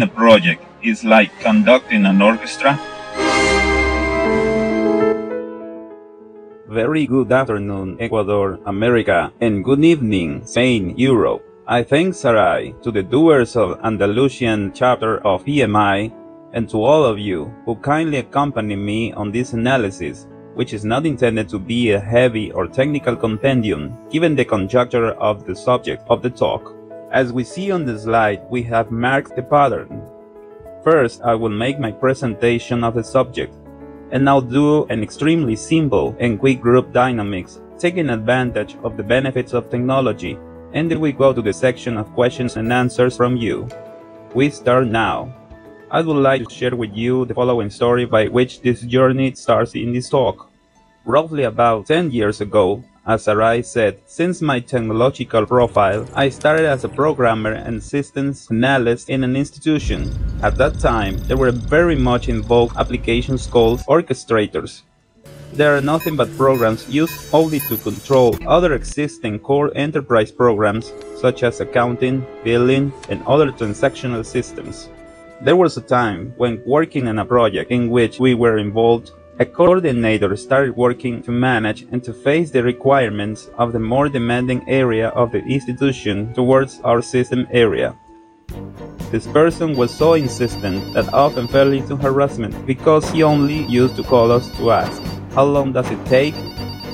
Managing a project is like conducting an orchestra. Very good afternoon, Ecuador, America, and good evening, Spain, Europe. I thank Sarai to the doers of Andalusian chapter of PMI and to all of you who kindly accompany me on this analysis, which is not intended to be a heavy or technical compendium given the conjuncture of the subject of the talk. As we see on the slide, we have marked the pattern. First, I will make my presentation of the subject, and I'll do an extremely simple and quick group dynamics, taking advantage of the benefits of technology, and then we go to the section of questions and answers from you. We start now. I would like to share with you the following story by which this journey starts in this talk. Roughly about 10 years ago, as Sarai said, since my technological profile, I started as a programmer and systems analyst in an institution. At that time, there were very much in vogue applications called orchestrators. They are nothing but programs used only to control other existing core enterprise programs such as accounting, billing, and other transactional systems. There was a time when working on a project in which we were involved a coordinator started working to manage and to face the requirements of the more demanding area of the institution towards our system area. This person was so insistent that often fell into harassment because he only used to call us to ask, How long does it take?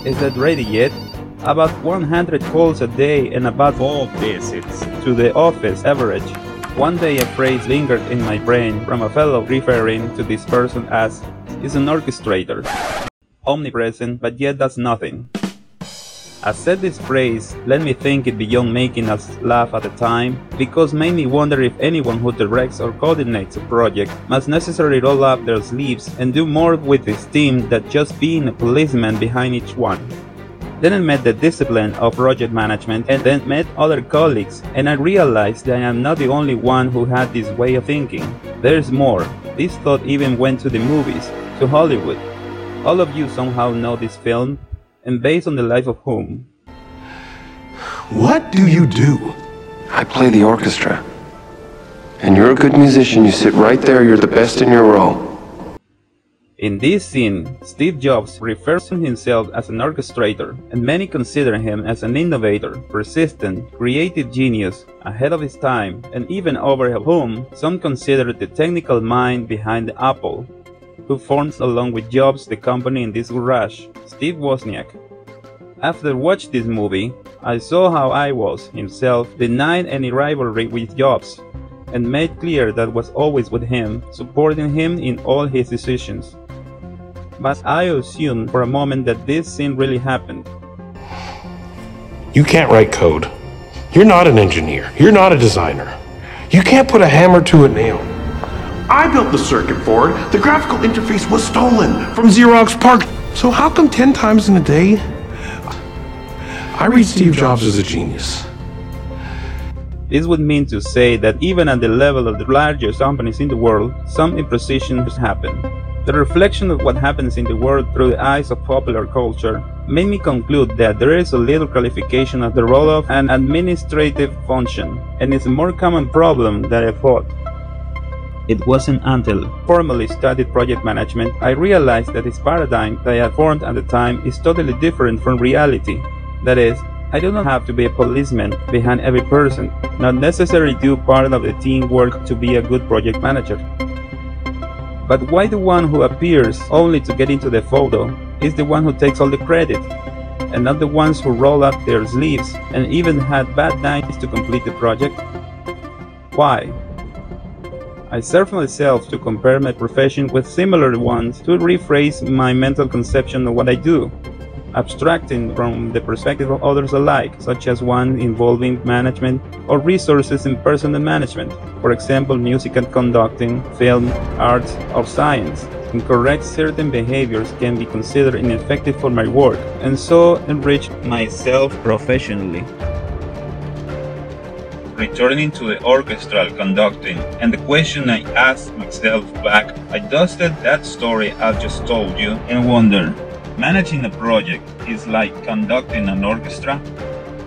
Is it ready yet? About 100 calls a day and about 4 visits to the office average. One day a phrase lingered in my brain from a fellow referring to this person as is an orchestrator, omnipresent but yet does nothing. I said this phrase let me think it beyond making us laugh at the time, because made me wonder if anyone who directs or coordinates a project must necessarily roll up their sleeves and do more with his team than just being a policeman behind each one. Then I met the discipline of project management and then met other colleagues and I realized that I am not the only one who had this way of thinking. There's more. This thought even went to the movies, to Hollywood. All of you somehow know this film, and based on the life of whom? What do you do? I play the orchestra. And you're a good musician, you sit right there, you're the best in your role. In this scene, Steve Jobs refers to himself as an orchestrator, and many consider him as an innovator, persistent, creative genius, ahead of his time, and even over whom some consider the technical mind behind the Apple, who forms along with Jobs the company in this garage, Steve Wozniak. After watching this movie, I saw how I was, himself, denied any rivalry with Jobs, and made clear that was always with him, supporting him in all his decisions. But I assumed for a moment that this scene really happened. You can't write code. You're not an engineer. You're not a designer. You can't put a hammer to a nail. I built the circuit board. The graphical interface was stolen from Xerox PARC. So how come 10 times in a day I read Steve Jobs as a genius? This would mean to say that even at the level of the largest companies in the world, some imprecisions happen. The reflection of what happens in the world through the eyes of popular culture made me conclude that there is a little qualification of the role of an administrative function, and it's a more common problem than I thought. It wasn't until formally studied project management I realized that this paradigm that I had formed at the time is totally different from reality. That is, I do not have to be a policeman behind every person, not necessarily do part of the teamwork to be a good project manager. But why the one who appears only to get into the photo is the one who takes all the credit, and not the ones who roll up their sleeves and even had bad nights to complete the project? Why? I serve myself to compare my profession with similar ones to rephrase my mental conception of what I do, abstracting from the perspective of others alike, such as one involving management or resources in personal management, for example, music and conducting, film, arts, or science. Incorrect certain behaviors can be considered ineffective for my work, and so enrich myself professionally returning to the orchestral conducting, and the question I asked myself back, I dusted that story I've just told you and wondered, managing a project is like conducting an orchestra?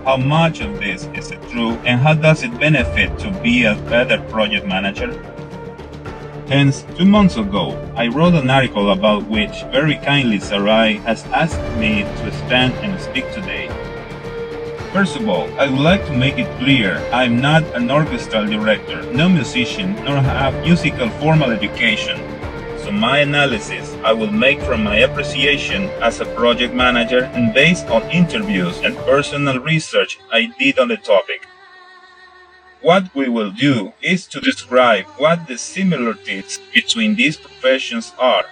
How much of this is true and how does it benefit to be a better project manager? Hence, two months ago, I wrote an article about which very kindly Sarai has asked me to stand and speak today. First of all, I would like to make it clear I am not an orchestral director, no musician, nor have musical formal education. So my analysis I will make from my appreciation as a project manager and based on interviews and personal research I did on the topic. What we will do is to describe what the similarities between these professions are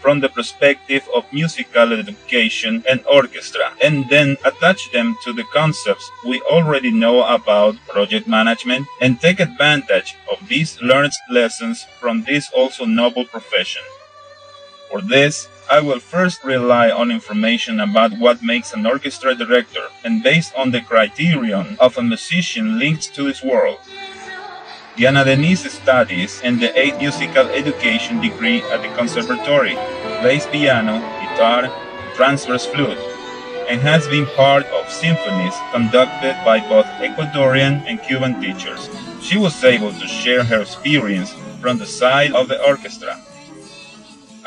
from the perspective of musical education and orchestra, and then attach them to the concepts we already know about project management and take advantage of these learned lessons from this also noble profession. For this, I will first rely on information about what makes an orchestra director and based on the criterion of a musician linked to this world. Diana Denise studies in the 8th musical education degree at the conservatory, plays piano, guitar, transverse flute, and has been part of symphonies conducted by both Ecuadorian and Cuban teachers. She was able to share her experience from the side of the orchestra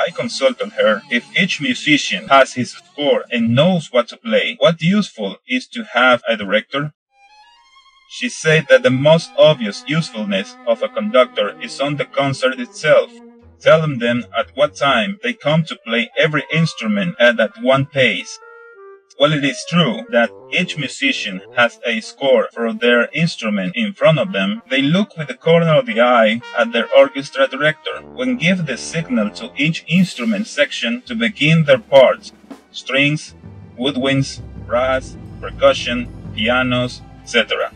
I consulted her. If each musician has his score and knows what to play, what useful is to have a director? She said that the most obvious usefulness of a conductor is on the concert itself, telling them at what time they come to play every instrument and at one pace. While it is true that each musician has a score for their instrument in front of them, they look with the corner of the eye at their orchestra director when give the signal to each instrument section to begin their parts strings, woodwinds, brass, percussion, pianos, etc.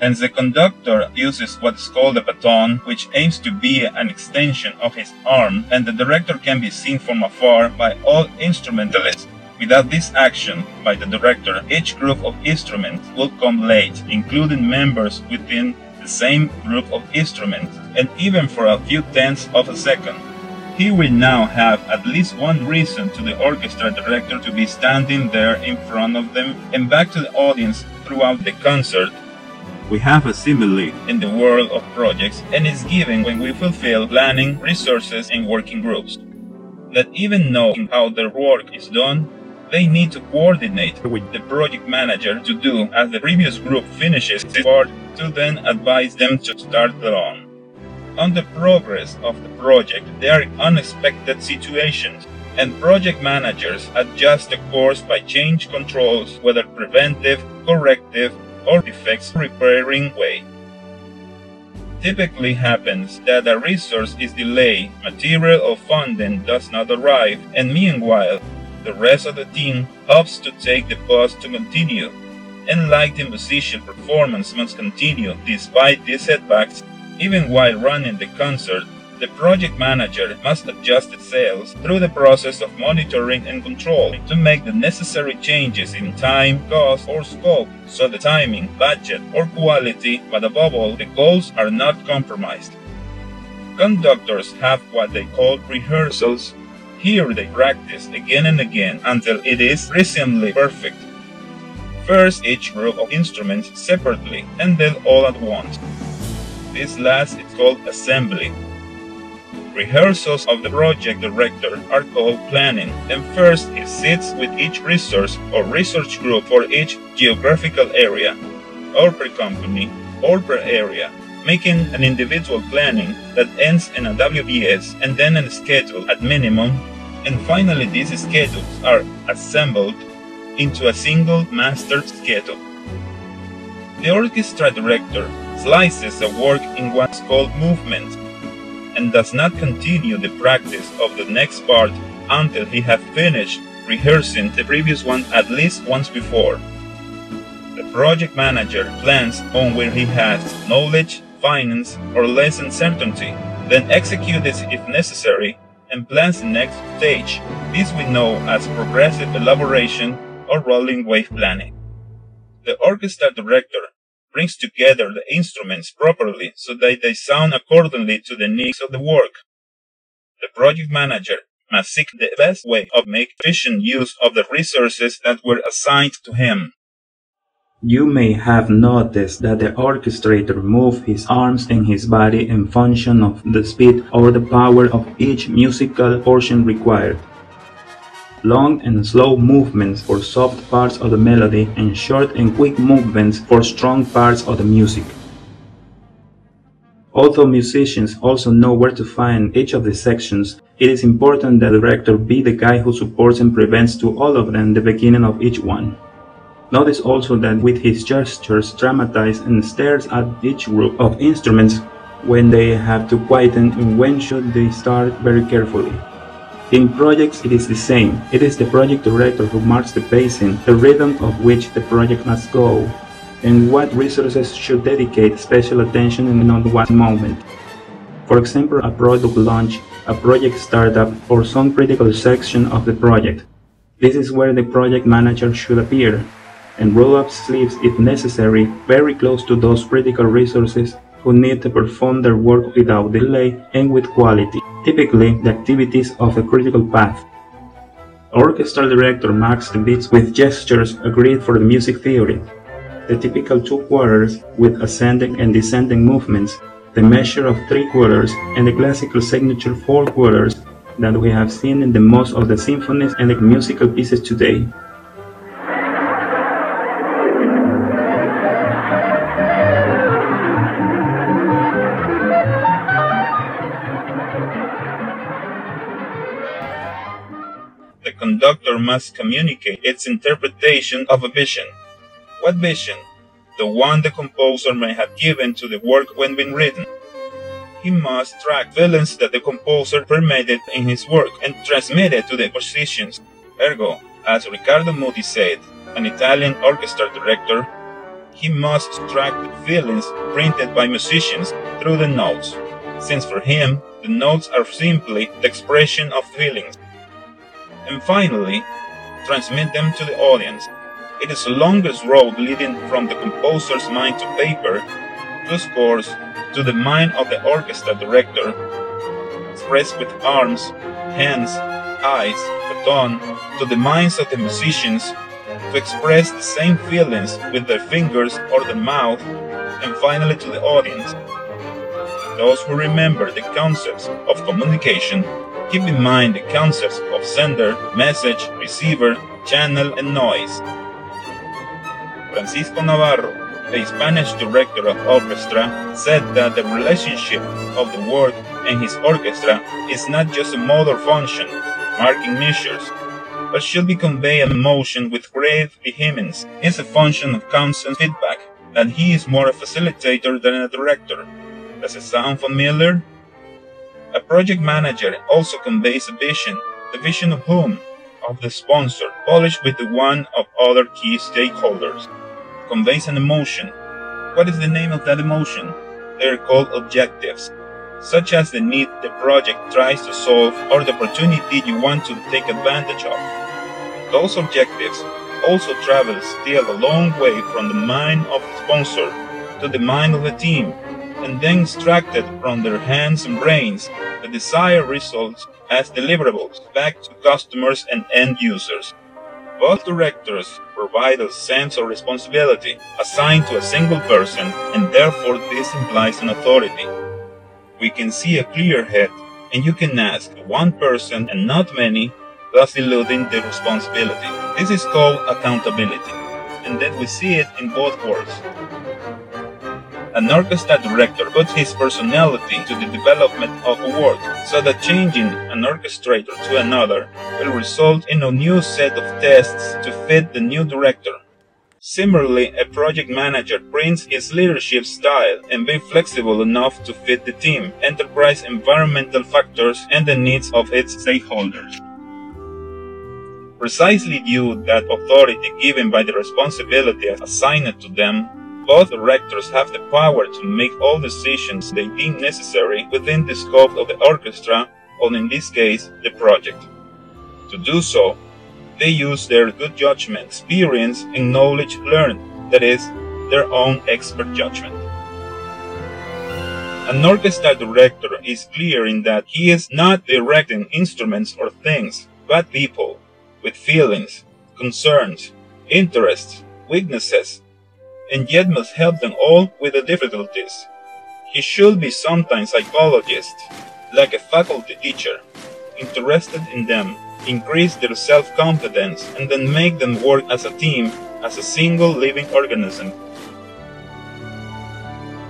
Hence, the conductor uses what's called a baton, which aims to be an extension of his arm, and the director can be seen from afar by all instrumentalists Without this action by the director, each group of instruments will come late, including members within the same group of instruments, and even for a few tenths of a second. He will now have at least one reason to the orchestra director to be standing there in front of them and back to the audience throughout the concert. We have a simile in the world of projects and is given when we fulfill planning, resources, and working groups. That even knowing how their work is done they need to coordinate with the project manager to do as the previous group finishes its part to then advise them to start their own. On the progress of the project, there are unexpected situations, and project managers adjust the course by change controls, whether preventive, corrective, or defects repairing way. Typically happens that a resource is delayed, material or funding does not arrive, and meanwhile, the rest of the team hopes to take the bus to continue, and like the musician performance must continue despite these setbacks, even while running the concert, the project manager must adjust sails through the process of monitoring and control to make the necessary changes in time, cost, or scope so the timing, budget, or quality, but above all, the goals are not compromised. Conductors have what they call rehearsals here they practice again and again until it is reasonably perfect. First each group of instruments separately and then all at once. This last is called assembly. Rehearsals of the project director are called planning, and first he sits with each resource or research group for each geographical area, or per company, or per area, making an individual planning that ends in a WBS and then a schedule at minimum, and finally these schedules are assembled into a single master schedule. The orchestra director slices a work in what's called movement and does not continue the practice of the next part until he has finished rehearsing the previous one at least once before. The project manager plans on where he has knowledge finance, or less uncertainty, then executes if necessary, and plans the next stage. This we know as progressive elaboration or rolling wave planning. The orchestra director brings together the instruments properly so that they sound accordingly to the needs of the work. The project manager must seek the best way of making efficient use of the resources that were assigned to him. You may have noticed that the orchestrator moves his arms and his body in function of the speed or the power of each musical portion required. Long and slow movements for soft parts of the melody and short and quick movements for strong parts of the music. Although musicians also know where to find each of the sections, it is important that the director be the guy who supports and prevents to all of them the beginning of each one. Notice also that with his gestures dramatize and stares at each group of instruments when they have to quieten and when should they start very carefully. In projects it is the same. It is the project director who marks the pacing, the rhythm of which the project must go, and what resources should dedicate special attention in on what moment. For example, a product launch, a project startup, or some critical section of the project. This is where the project manager should appear, and roll up sleeves if necessary very close to those critical resources who need to perform their work without delay and with quality, typically the activities of a critical path. Orchestral director marks the beats with gestures agreed for the music theory, the typical two quarters with ascending and descending movements, the measure of three quarters, and the classical signature four quarters that we have seen in the most of the symphonies and the musical pieces today. Conductor must communicate its interpretation of a vision. What vision? The one the composer may have given to the work when being written. He must track feelings that the composer permitted in his work and transmit it to the musicians. Ergo, as Riccardo Muti said, an Italian orchestra director, he must track the feelings printed by musicians through the notes, since for him the notes are simply the expression of feelings. And finally, transmit them to the audience. It is the longest road leading from the composer's mind to paper, to scores, to the mind of the orchestra director, expressed with arms, hands, eyes, baton, to the minds of the musicians, to express the same feelings with their fingers or their mouth, and finally to the audience. Those who remember the concepts of communication keep in mind the concepts of sender, message, receiver, channel, and noise. Francisco Navarro, the Spanish director of orchestra, said that the relationship of the work and his orchestra is not just a motor function, marking measures, but should be convey emotion with great vehemence. It's a function of constant feedback, that he is more a facilitator than a director. Does it sound familiar? A project manager also conveys a vision, the vision of whom? Of the sponsor, polished with the one of other key stakeholders. Conveys an emotion. What is the name of that emotion? They are called objectives, such as the need the project tries to solve or the opportunity you want to take advantage of. Those objectives also travel still a long way from the mind of the sponsor to the mind of the team, and then extracted from their hands and brains the desired results as deliverables back to customers and end users. Both directors provide a sense of responsibility assigned to a single person, and therefore this implies an authority. We can see a clear head, and you can ask one person and not many, thus eluding the responsibility. This is called accountability, and that we see it in both worlds. An orchestra director puts his personality into the development of a work, so that changing an orchestrator to another will result in a new set of tests to fit the new director. Similarly, a project manager brings his leadership style and be flexible enough to fit the team, enterprise environmental factors, and the needs of its stakeholders. Precisely due to that authority given by the responsibility assigned to them, both directors have the power to make all decisions they deem necessary within the scope of the orchestra, or in this case, the project. To do so, they use their good judgment, experience, and knowledge learned, that is, their own expert judgment. An orchestra director is clear in that he is not directing instruments or things, but people, with feelings, concerns, interests, weaknesses, and yet must help them all with the difficulties. He should be sometimes psychologist, like a faculty teacher, interested in them, increase their self-confidence, and then make them work as a team, as a single living organism.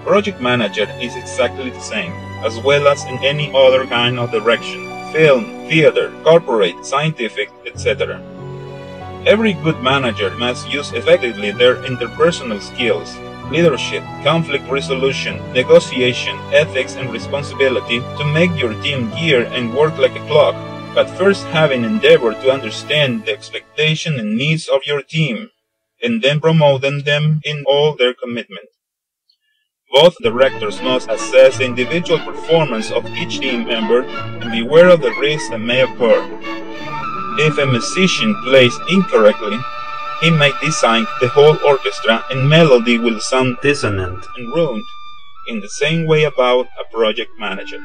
Project manager is exactly the same, as well as in any other kind of direction, film, theater, corporate, scientific, etc. Every good manager must use effectively their interpersonal skills, leadership, conflict resolution, negotiation, ethics, and responsibility to make your team gear and work like a clock, but first have an endeavor to understand the expectation and needs of your team, and then promoting them in all their commitment. Both directors must assess the individual performance of each team member and beware of the risks that may occur. If a musician plays incorrectly, he may design the whole orchestra and melody will sound dissonant and ruined in the same way about a project manager.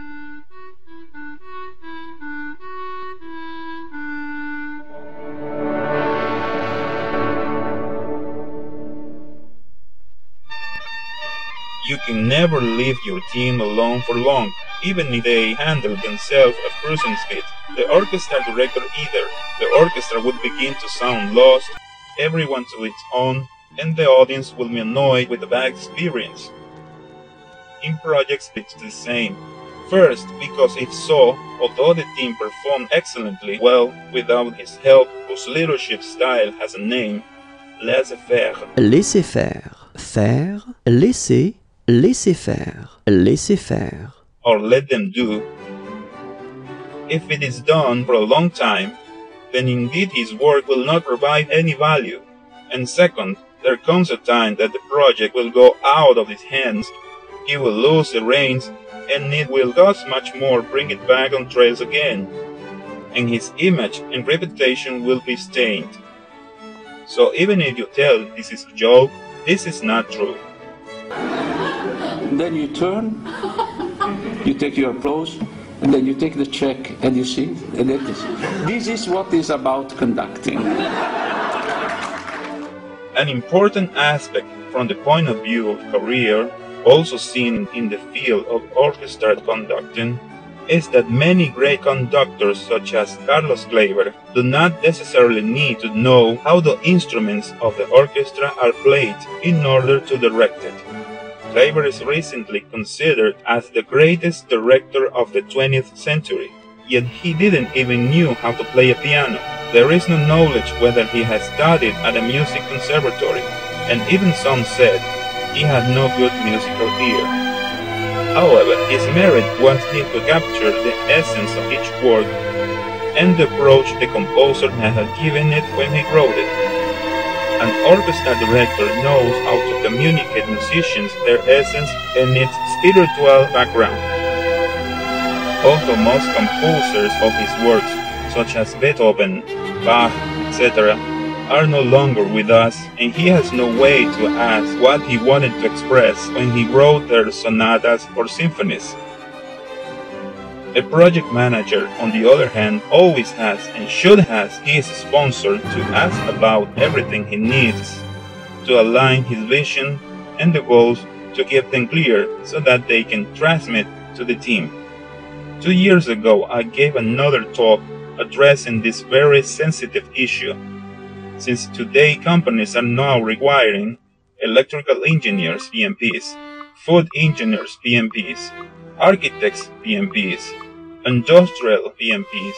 You can never leave your team alone for long, even if they handle themselves at cruising speed. The orchestra director either. The orchestra would begin to sound lost, everyone to its own, and the audience will be annoyed with the bad experience. In projects, it's the same. First, because if so, although the team performed excellently well without his help, whose leadership style has a name, laissez-faire. Laissez faire. Faire. Laisser. Laissez faire. Laissez faire. Or let them do. If it is done for a long time, then indeed his work will not provide any value. And second, there comes a time that the project will go out of his hands, he will lose the reins, and it will cost much more bring it back on trails again. And his image and reputation will be stained. So even if you tell this is a joke, this is not true. then you turn, you take your applause, and then you take the check and you see. And is, this is what is about conducting. An important aspect from the point of view of career, also seen in the field of orchestra conducting, is that many great conductors such as Carlos Kleiber do not necessarily need to know how the instruments of the orchestra are played in order to direct it. Kleiber is recently considered as the greatest director of the 20th century, yet he didn't even knew how to play a piano. There is no knowledge whether he has studied at a music conservatory, and even some said he had no good musical ear. However, his merit was in to capture the essence of each work and approach the composer had given it when he wrote it. An orchestra director knows how to communicate musicians their essence and its spiritual background. Although most composers of his works, such as Beethoven, Bach, etc., are no longer with us, and he has no way to ask what he wanted to express when he wrote their sonatas or symphonies. A project manager, on the other hand, always has and should have his sponsor to ask about everything he needs to align his vision and the goals to keep them clear so that they can transmit to the team. Two years ago, I gave another talk addressing this very sensitive issue, since today companies are now requiring electrical engineers PMPs, food engineers PMPs, architects PMPs, industrial PMPs.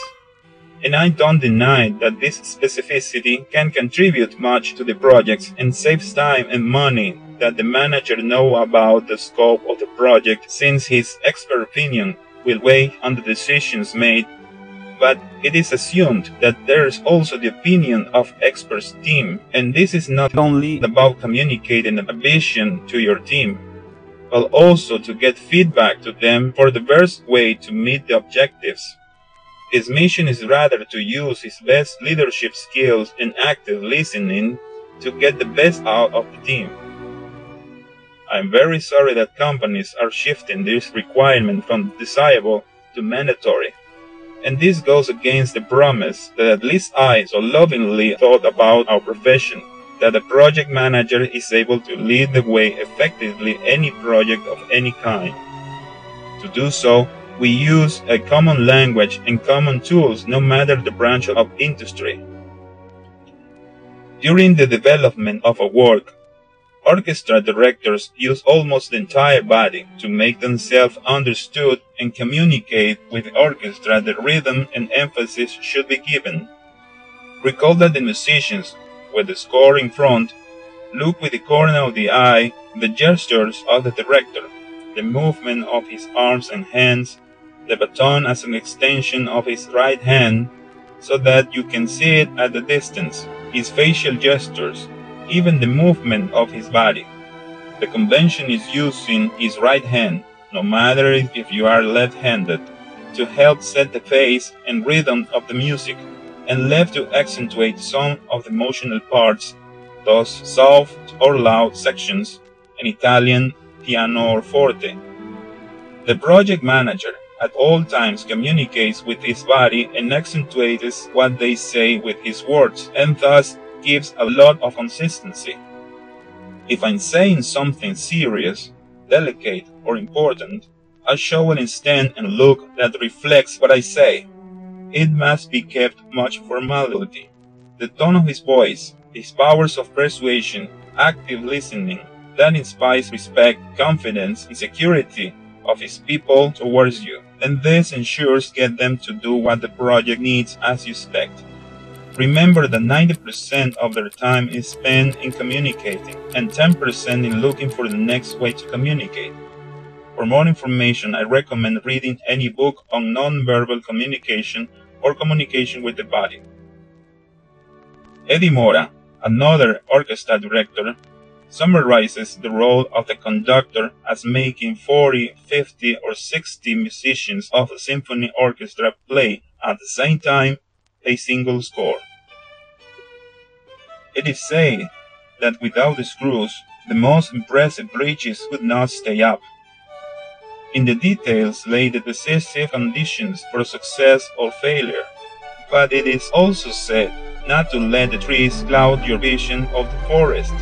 And I don't deny that this specificity can contribute much to the projects and saves time and money that the manager know about the scope of the project since his expert opinion will weigh on the decisions made but it is assumed that there is also the opinion of experts team and this is not only about communicating a vision to your team but also to get feedback to them for the best way to meet the objectives. His mission is rather to use his best leadership skills and active listening to get the best out of the team. I'm very sorry that companies are shifting this requirement from desirable to mandatory. And this goes against the promise that at least I so lovingly thought about our profession. That a project manager is able to lead the way effectively any project of any kind. To do so, we use a common language and common tools no matter the branch of industry. During the development of a work, orchestra directors use almost the entire body to make themselves understood and communicate with the orchestra the rhythm and emphasis should be given. Recall that the musicians, with the score in front, look with the corner of the eye the gestures of the director, the movement of his arms and hands, the baton as an extension of his right hand, so that you can see it at a distance, his facial gestures, even the movement of his body. The convention is using his right hand, no matter if you are left handed, to help set the pace and rhythm of the music, and left to accentuate some of the emotional parts, thus soft or loud sections, in Italian, piano or forte. The project manager at all times communicates with his body and accentuates what they say with his words, and thus gives a lot of consistency. If I'm saying something serious, delicate, or important, I show an instant and look that reflects what I say. It must be kept much formality. The tone of his voice, his powers of persuasion, active listening, that inspires respect, confidence, and security of his people towards you, and this ensures get them to do what the project needs as you expect. Remember that 90% of their time is spent in communicating and 10% in looking for the next way to communicate. For more information, I recommend reading any book on nonverbal communication or communication with the body. Eddie Mora, another orchestra director, summarizes the role of the conductor as making 40, 50, or 60 musicians of a symphony orchestra play at the same time a single score. It is said that without the screws, the most impressive bridges would not stay up. In the details lay the decisive conditions for success or failure, but it is also said not to let the trees cloud your vision of the forest.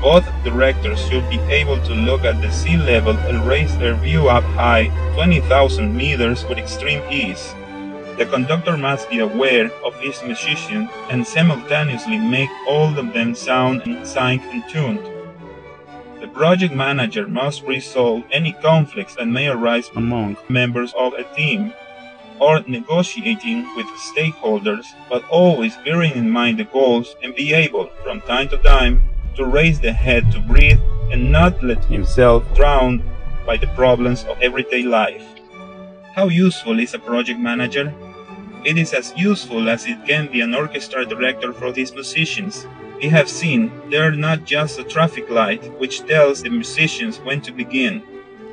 Both directors should be able to look at the sea level and raise their view up high 20,000 meters with extreme ease. The conductor must be aware of his musician and simultaneously make all of them sound and sync and tuned. The project manager must resolve any conflicts that may arise among members of a team or negotiating with stakeholders, but always bearing in mind the goals and be able, from time to time, to raise the head to breathe and not let himself drown by the problems of everyday life. How useful is a project manager? It is as useful as it can be an orchestra director for his musicians. We have seen they are not just a traffic light which tells the musicians when to begin.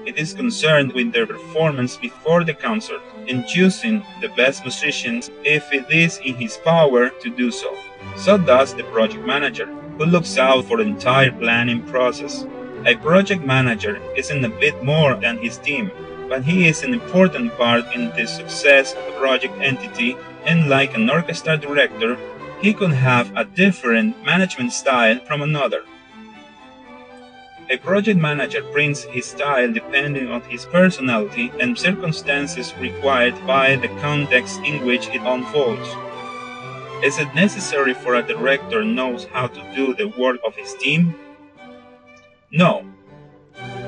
It is concerned with their performance before the concert and choosing the best musicians if it is in his power to do so. So does the project manager, who looks out for the entire planning process. A project manager isn't a bit more than his team but he is an important part in the success of the project entity and like an orchestra director, he could have a different management style from another. A project manager brings his style depending on his personality and circumstances required by the context in which it unfolds. Is it necessary for a director knows how to do the work of his team? No.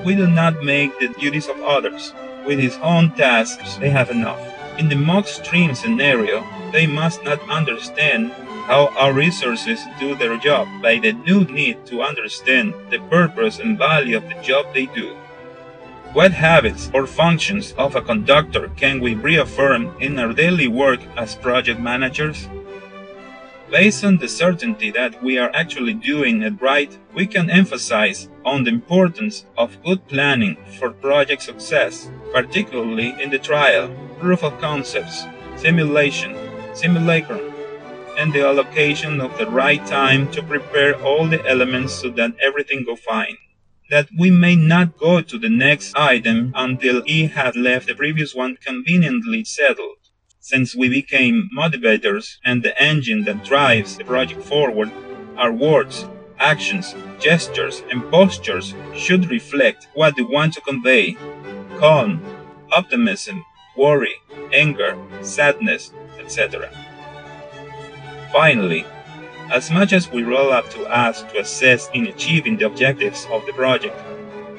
We do not make the duties of others with his own tasks, they have enough. In the more extreme scenario, they must not understand how our resources do their job, by the new need to understand the purpose and value of the job they do. What habits or functions of a conductor can we reaffirm in our daily work as project managers? Based on the certainty that we are actually doing it right, we can emphasize on the importance of good planning for project success, particularly in the trial, proof of concepts, simulation, simulacrum, and the allocation of the right time to prepare all the elements so that everything go fine. That we may not go to the next item until he had left the previous one conveniently settled since we became motivators and the engine that drives the project forward, Our words, actions, gestures, and postures should reflect what we want to convey calm, optimism, worry, anger, sadness, etc. Finally, as much as we roll up to us to assess in achieving the objectives of the project,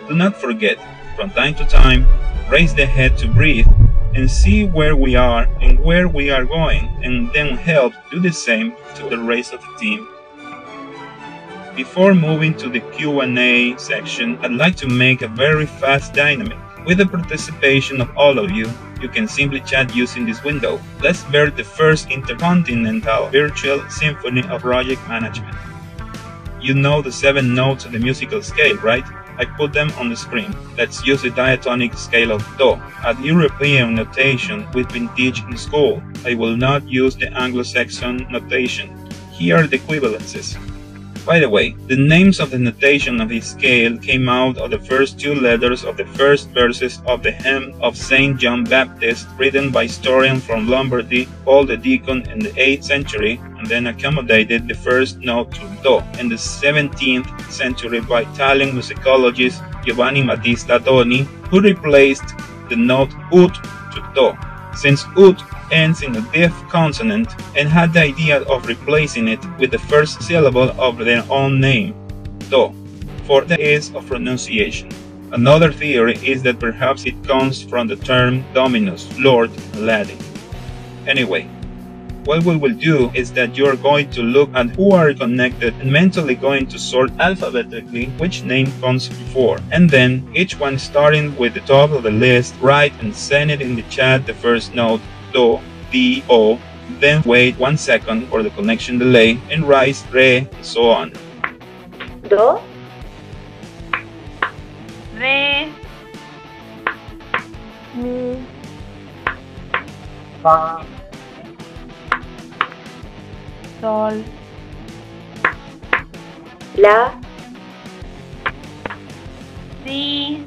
do not forget, from time to time, raise the head to breathe and see where we are and where we are going, and then help do the same to the rest of the team. Before moving to the Q&A section, I'd like to make a very fast dynamic. With the participation of all of you, you can simply chat using this window. Let's bear the first intercontinental virtual symphony of project management. You know the seven notes of the musical scale, right? I put them on the screen. Let's use the diatonic scale of Do, a European notation we've been teaching in school. I will not use the Anglo-Saxon notation. Here are the equivalences. By the way, the names of the notation of this scale came out of the first two letters of the first verses of the hymn of St. John Baptist, written by historian from Lombardy, Paul the Deacon in the 8th century, and then accommodated the first note to Do in the 17th century by Italian musicologist Giovanni Battista Doni, who replaced the note Ut to Do. Since Ut ends in a deaf consonant and had the idea of replacing it with the first syllable of their own name, do, for the ease of pronunciation. Another theory is that perhaps it comes from the term dominus, Lord, Latin. Anyway, what we will do is that you're going to look at who are connected and mentally going to sort alphabetically which name comes before. And then each one starting with the top of the list, write and send it in the chat the first note do, di, o, then wait one second for the connection delay and rise, re, and so on. Do. Re. Mi. Fa. Sol. La. Si.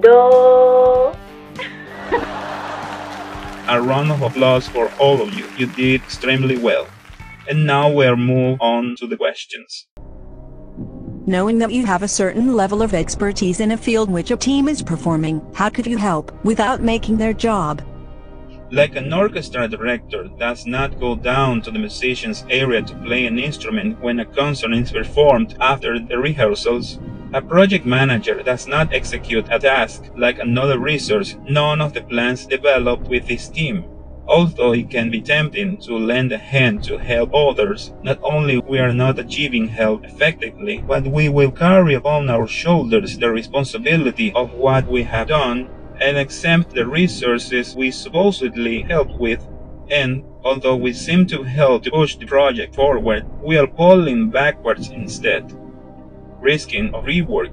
Do. A round of applause for all of you. You did extremely well. And now we'll move on to the questions. Knowing that you have a certain level of expertise in a field which a team is performing, how could you help without making their job? Like an orchestra director does not go down to the musician's area to play an instrument when a concert is performed after the rehearsals, a project manager does not execute a task like another resource none of the plans developed with his team. Although it can be tempting to lend a hand to help others, not only we are not achieving help effectively, but we will carry upon our shoulders the responsibility of what we have done and exempt the resources we supposedly help with and although we seem to help to push the project forward, we are pulling backwards instead risking of rework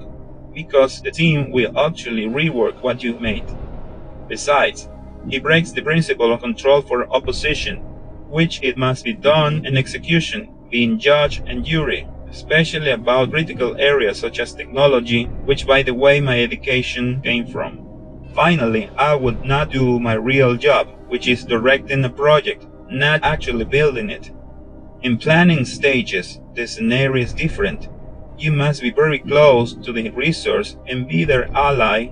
because the team will actually rework what you made. Besides, he breaks the principle of control for opposition, which it must be done in execution, being judge and jury, especially about critical areas such as technology, which by the way my education came from. Finally, I would not do my real job, which is directing a project, not actually building it. In planning stages, the scenario is different you must be very close to the resource and be their ally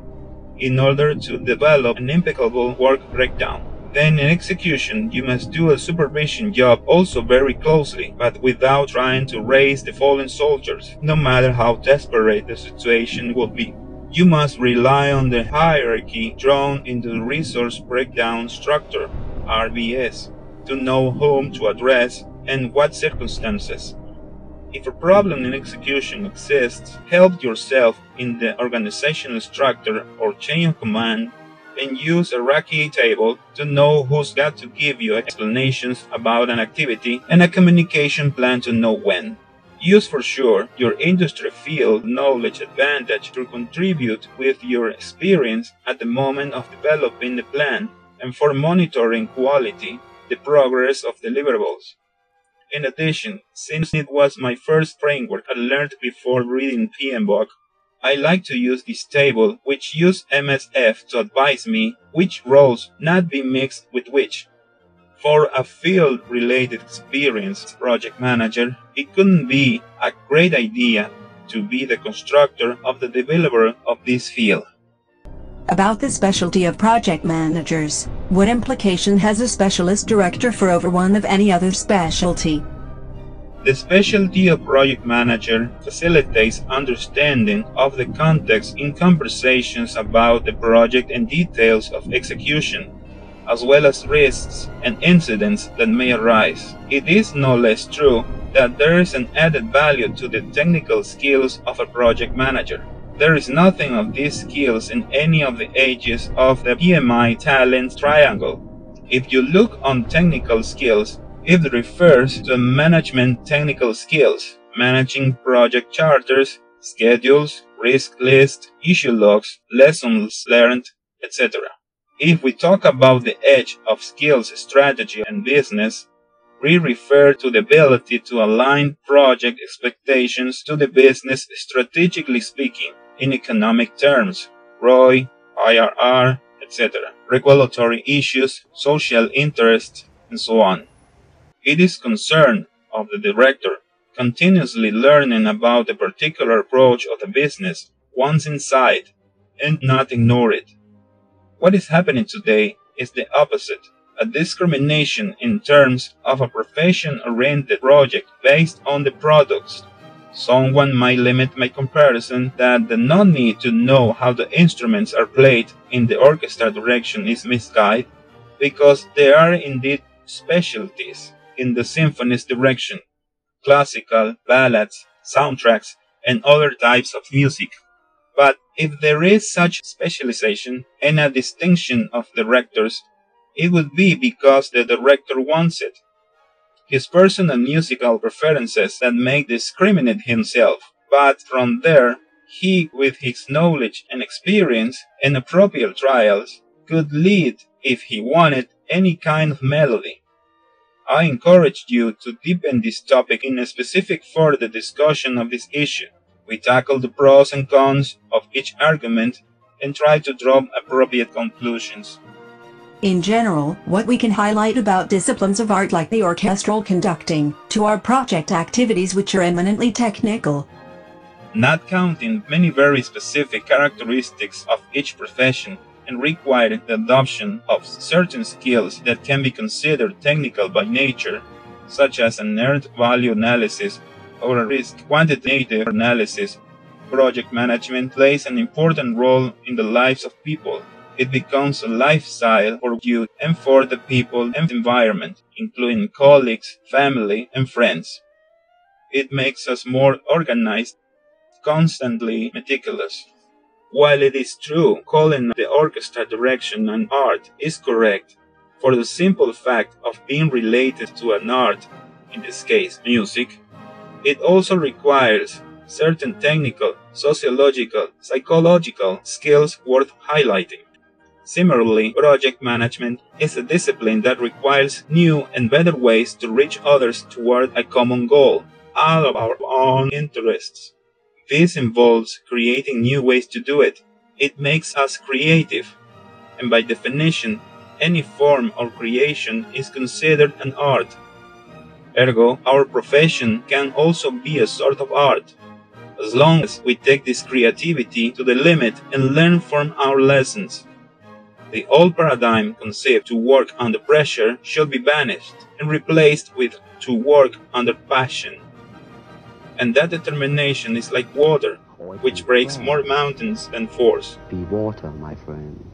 in order to develop an impeccable work breakdown. Then in execution, you must do a supervision job also very closely, but without trying to raise the fallen soldiers, no matter how desperate the situation will be. You must rely on the hierarchy drawn into the resource breakdown structure, RBS, to know whom to address and what circumstances. If a problem in execution exists, help yourself in the organizational structure or chain of command and use a RACI table to know who's got to give you explanations about an activity and a communication plan to know when. Use for sure your industry field knowledge advantage to contribute with your experience at the moment of developing the plan and for monitoring quality, the progress of deliverables. In addition, since it was my first framework I learned before reading PMBOK, I like to use this table which use MSF to advise me which roles not be mixed with which. For a field related experienced project manager, it couldn't be a great idea to be the constructor of the developer of this field. About the specialty of project managers, what implication has a specialist director for over one of any other specialty? The specialty of project manager facilitates understanding of the context in conversations about the project and details of execution, as well as risks and incidents that may arise. It is no less true that there is an added value to the technical skills of a project manager. There is nothing of these skills in any of the ages of the PMI talent triangle. If you look on technical skills, it refers to management technical skills, managing project charters, schedules, risk lists, issue logs, lessons learned, etc. If we talk about the edge of skills, strategy, and business, we refer to the ability to align project expectations to the business strategically speaking in economic terms, ROI, IRR, etc., regulatory issues, social interests, and so on. It is concern of the director continuously learning about the particular approach of the business once inside and not ignore it. What is happening today is the opposite a discrimination in terms of a profession oriented project based on the products. Someone might limit my comparison that the no need to know how the instruments are played in the orchestra direction is misguided because there are indeed specialties in the symphony's direction classical, ballads, soundtracks, and other types of music. But if there is such specialization and a distinction of directors, it would be because the director wants it. His personal musical preferences that may discriminate himself, but from there, he, with his knowledge and experience and appropriate trials, could lead, if he wanted, any kind of melody. I encourage you to deepen this topic in a specific further discussion of this issue. We tackle the pros and cons of each argument and try to draw appropriate conclusions. In general, what we can highlight about disciplines of art like the orchestral conducting, to our project activities which are eminently technical. Not counting many very specific characteristics of each profession, and require the adoption of certain skills that can be considered technical by nature, such as an earned value analysis or a risk quantitative analysis. Project management plays an important role in the lives of people. It becomes a lifestyle for you and for the people and environment, including colleagues, family, and friends. It makes us more organized, constantly meticulous. While it is true calling the orchestra direction an art is correct, for the simple fact of being related to an art, in this case music, it also requires certain technical, sociological, psychological skills worth highlighting. Similarly, project management is a discipline that requires new and better ways to reach others toward a common goal, out of our own interests. This involves creating new ways to do it. It makes us creative, and by definition, any form of creation is considered an art. Ergo, our profession can also be a sort of art, as long as we take this creativity to the limit and learn from our lessons. The old paradigm conceived to work under pressure should be banished and replaced with to work under passion. And that determination is like water, which breaks more mountains than force. Be water, my friend.